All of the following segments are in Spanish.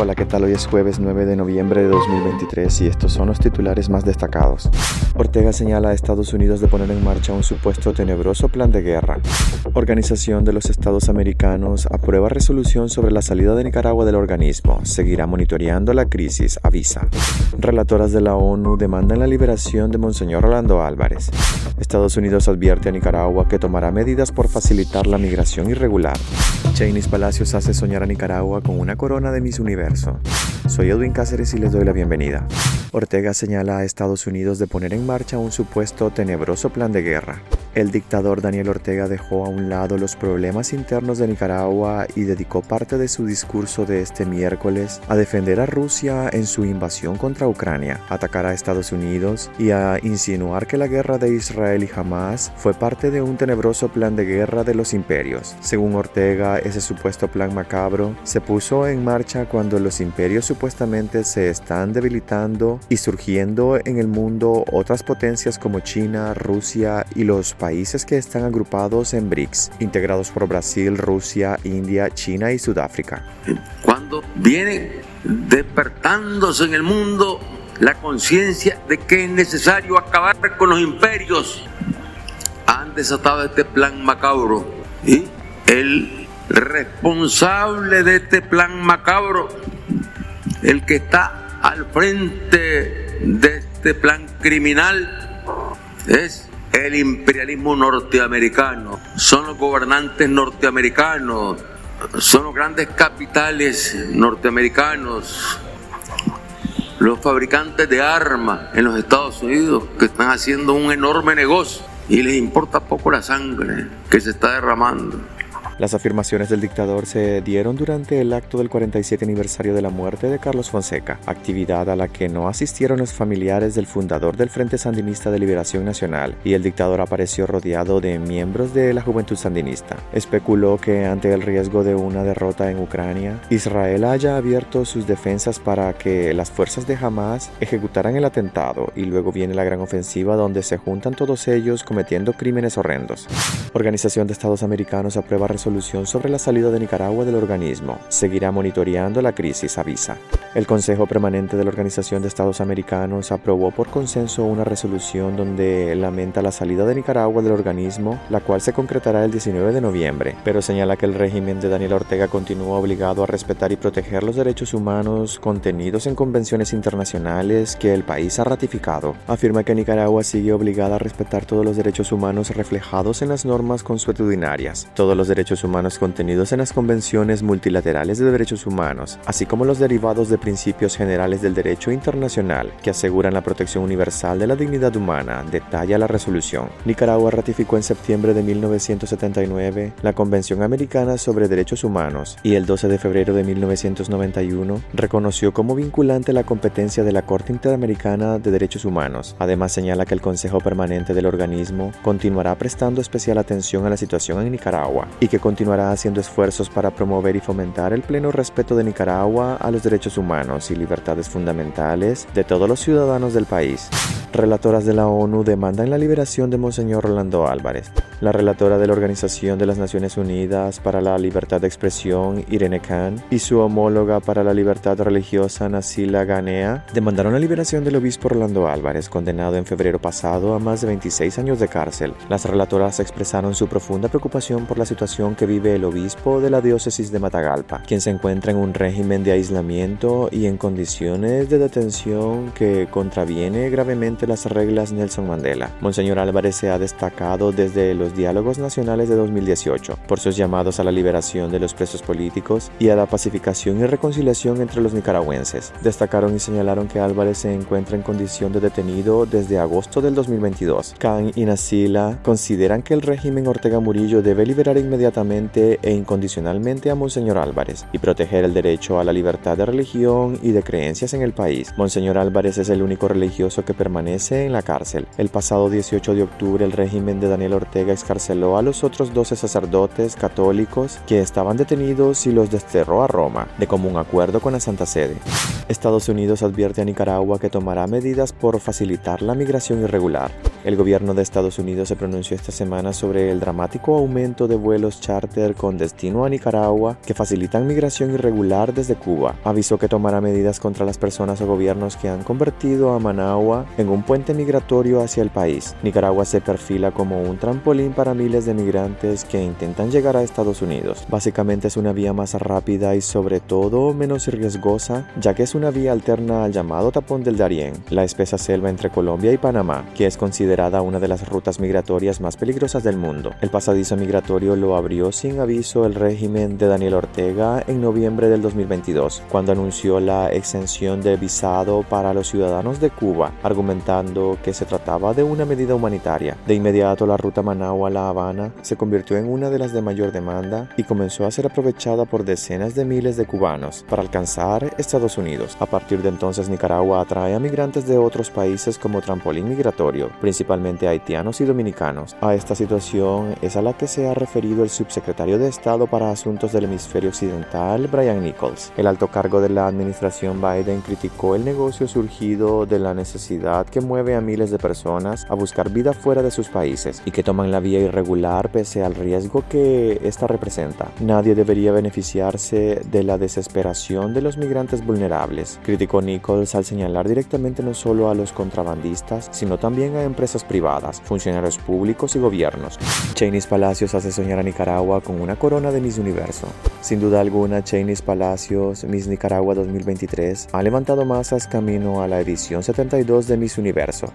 Hola, ¿qué tal? Hoy es jueves 9 de noviembre de 2023 y estos son los titulares más destacados. Ortega señala a Estados Unidos de poner en marcha un supuesto tenebroso plan de guerra. Organización de los Estados Americanos aprueba resolución sobre la salida de Nicaragua del organismo. Seguirá monitoreando la crisis, avisa. Relatoras de la ONU demandan la liberación de Monseñor Orlando Álvarez. Estados Unidos advierte a Nicaragua que tomará medidas por facilitar la migración irregular. Cheney Palacios hace soñar a Nicaragua con una corona de Miss Universo. universo. Soy Edwin Cáceres y les doy la bienvenida. Ortega señala a Estados Unidos de poner en marcha un supuesto tenebroso plan de guerra. El dictador Daniel Ortega dejó a un lado los problemas internos de Nicaragua y dedicó parte de su discurso de este miércoles a defender a Rusia en su invasión contra Ucrania, atacar a Estados Unidos y a insinuar que la guerra de Israel y Hamas fue parte de un tenebroso plan de guerra de los imperios. Según Ortega, ese supuesto plan macabro se puso en marcha cuando los imperios supuestamente se están debilitando y surgiendo en el mundo otras potencias como China, Rusia y los países que están agrupados en BRICS, integrados por Brasil, Rusia, India, China y Sudáfrica. Cuando viene despertándose en el mundo la conciencia de que es necesario acabar con los imperios, han desatado este plan macabro y el responsable de este plan macabro, el que está al frente de este plan criminal, es el imperialismo norteamericano, son los gobernantes norteamericanos, son los grandes capitales norteamericanos, los fabricantes de armas en los Estados Unidos que están haciendo un enorme negocio y les importa poco la sangre que se está derramando. Las afirmaciones del dictador se dieron durante el acto del 47 aniversario de la muerte de Carlos Fonseca, actividad a la que no asistieron los familiares del fundador del Frente Sandinista de Liberación Nacional, y el dictador apareció rodeado de miembros de la Juventud Sandinista. Especuló que ante el riesgo de una derrota en Ucrania, Israel haya abierto sus defensas para que las fuerzas de Hamas ejecutaran el atentado y luego viene la gran ofensiva donde se juntan todos ellos cometiendo crímenes horrendos. Organización de Estados Americanos aprueba resolución sobre la salida de Nicaragua del organismo. Seguirá monitoreando la crisis, avisa. El Consejo Permanente de la Organización de Estados Americanos aprobó por consenso una resolución donde lamenta la salida de Nicaragua del organismo, la cual se concretará el 19 de noviembre, pero señala que el régimen de Daniel Ortega continúa obligado a respetar y proteger los derechos humanos contenidos en convenciones internacionales que el país ha ratificado. Afirma que Nicaragua sigue obligada a respetar todos los derechos humanos reflejados en las normas consuetudinarias, todos los derechos humanos contenidos en las convenciones multilaterales de derechos humanos, así como los derivados de principios generales del derecho internacional que aseguran la protección universal de la dignidad humana, detalla la resolución. Nicaragua ratificó en septiembre de 1979 la Convención Americana sobre Derechos Humanos y el 12 de febrero de 1991 reconoció como vinculante la competencia de la Corte Interamericana de Derechos Humanos. Además señala que el Consejo Permanente del organismo continuará prestando especial atención a la situación en Nicaragua y que continuará haciendo esfuerzos para promover y fomentar el pleno respeto de Nicaragua a los derechos humanos y libertades fundamentales de todos los ciudadanos del país. Relatoras de la ONU demandan la liberación de Monseñor Rolando Álvarez. La relatora de la Organización de las Naciones Unidas para la Libertad de Expresión, Irene Khan, y su homóloga para la libertad religiosa, Nasila Ganea, demandaron la liberación del obispo Rolando Álvarez, condenado en febrero pasado a más de 26 años de cárcel. Las relatoras expresaron su profunda preocupación por la situación que vive el obispo de la diócesis de Matagalpa, quien se encuentra en un régimen de aislamiento y en condiciones de detención que contraviene gravemente las reglas Nelson Mandela. Monseñor Álvarez se ha destacado desde los diálogos nacionales de 2018 por sus llamados a la liberación de los presos políticos y a la pacificación y reconciliación entre los nicaragüenses. Destacaron y señalaron que Álvarez se encuentra en condición de detenido desde agosto del 2022. Khan y Nasila consideran que el régimen Ortega Murillo debe liberar inmediatamente e incondicionalmente a Monseñor Álvarez y proteger el derecho a la libertad de religión y de creencias en el país. Monseñor Álvarez es el único religioso que permanece en la cárcel. El pasado 18 de octubre el régimen de Daniel Ortega excarceló a los otros 12 sacerdotes católicos que estaban detenidos y los desterró a Roma, de común acuerdo con la Santa Sede. Estados Unidos advierte a Nicaragua que tomará medidas por facilitar la migración irregular. El gobierno de Estados Unidos se pronunció esta semana sobre el dramático aumento de vuelos charter con destino a Nicaragua que facilitan migración irregular desde Cuba. Avisó que tomará medidas contra las personas o gobiernos que han convertido a Managua en un puente migratorio hacia el país. Nicaragua se perfila como un trampolín para miles de migrantes que intentan llegar a Estados Unidos. Básicamente es una vía más rápida y sobre todo menos riesgosa, ya que es una vía alterna al llamado tapón del Darién, la espesa selva entre Colombia y Panamá, que es considerada una de las rutas migratorias más peligrosas del mundo. El pasadizo migratorio lo abrió sin aviso el régimen de Daniel Ortega en noviembre del 2022, cuando anunció la exención de visado para los ciudadanos de Cuba, que se trataba de una medida humanitaria. De inmediato la ruta Managua-La Habana se convirtió en una de las de mayor demanda y comenzó a ser aprovechada por decenas de miles de cubanos para alcanzar Estados Unidos. A partir de entonces Nicaragua atrae a migrantes de otros países como trampolín migratorio, principalmente haitianos y dominicanos. A esta situación es a la que se ha referido el subsecretario de Estado para Asuntos del Hemisferio Occidental, Brian Nichols. El alto cargo de la administración Biden criticó el negocio surgido de la necesidad que mueve a miles de personas a buscar vida fuera de sus países y que toman la vía irregular pese al riesgo que esta representa. Nadie debería beneficiarse de la desesperación de los migrantes vulnerables, criticó Nichols al señalar directamente no solo a los contrabandistas, sino también a empresas privadas, funcionarios públicos y gobiernos. Cheney Palacios hace soñar a Nicaragua con una corona de Miss Universo. Sin duda alguna, Cheney Palacios Miss Nicaragua 2023 ha levantado masas camino a la edición 72 de Miss Universo,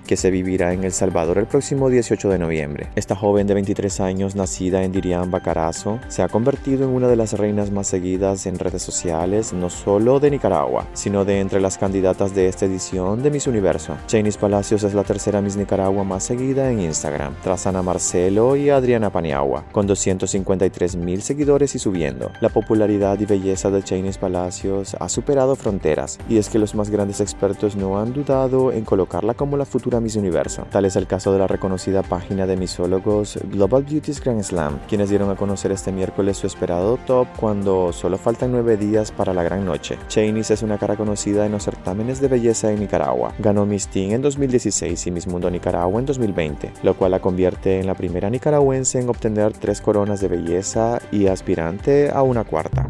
que se vivirá en El Salvador el próximo 18 de noviembre. Esta joven de 23 años, nacida en Dirián, Bacarazo, se ha convertido en una de las reinas más seguidas en redes sociales, no solo de Nicaragua, sino de entre las candidatas de esta edición de Miss Universo. Cheney Palacios es la tercera Miss Nicaragua más seguida en Instagram, tras Ana Marcelo y Adriana Paniagua, con 253 mil seguidores y subiendo. La popularidad y belleza de Cheney Palacios ha superado fronteras, y es que los más grandes expertos no han dudado en colocarla como la futura Miss Universo. Tal es el caso de la reconocida página de misólogos Global Beauty's Grand Slam, quienes dieron a conocer este miércoles su esperado top cuando solo faltan nueve días para la gran noche. Cheney es una cara conocida en los certámenes de belleza en Nicaragua. Ganó Miss Teen en 2016 y Miss Mundo Nicaragua en 2020, lo cual la convierte en la primera nicaragüense en obtener tres coronas de belleza y aspirante a una cuarta.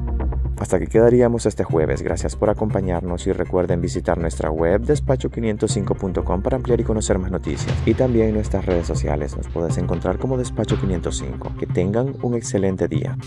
Hasta aquí quedaríamos este jueves. Gracias por acompañarnos y recuerden visitar nuestra web despacho505.com para ampliar y conocer más noticias. Y también nuestras redes sociales nos puedes encontrar como Despacho 505. Que tengan un excelente día.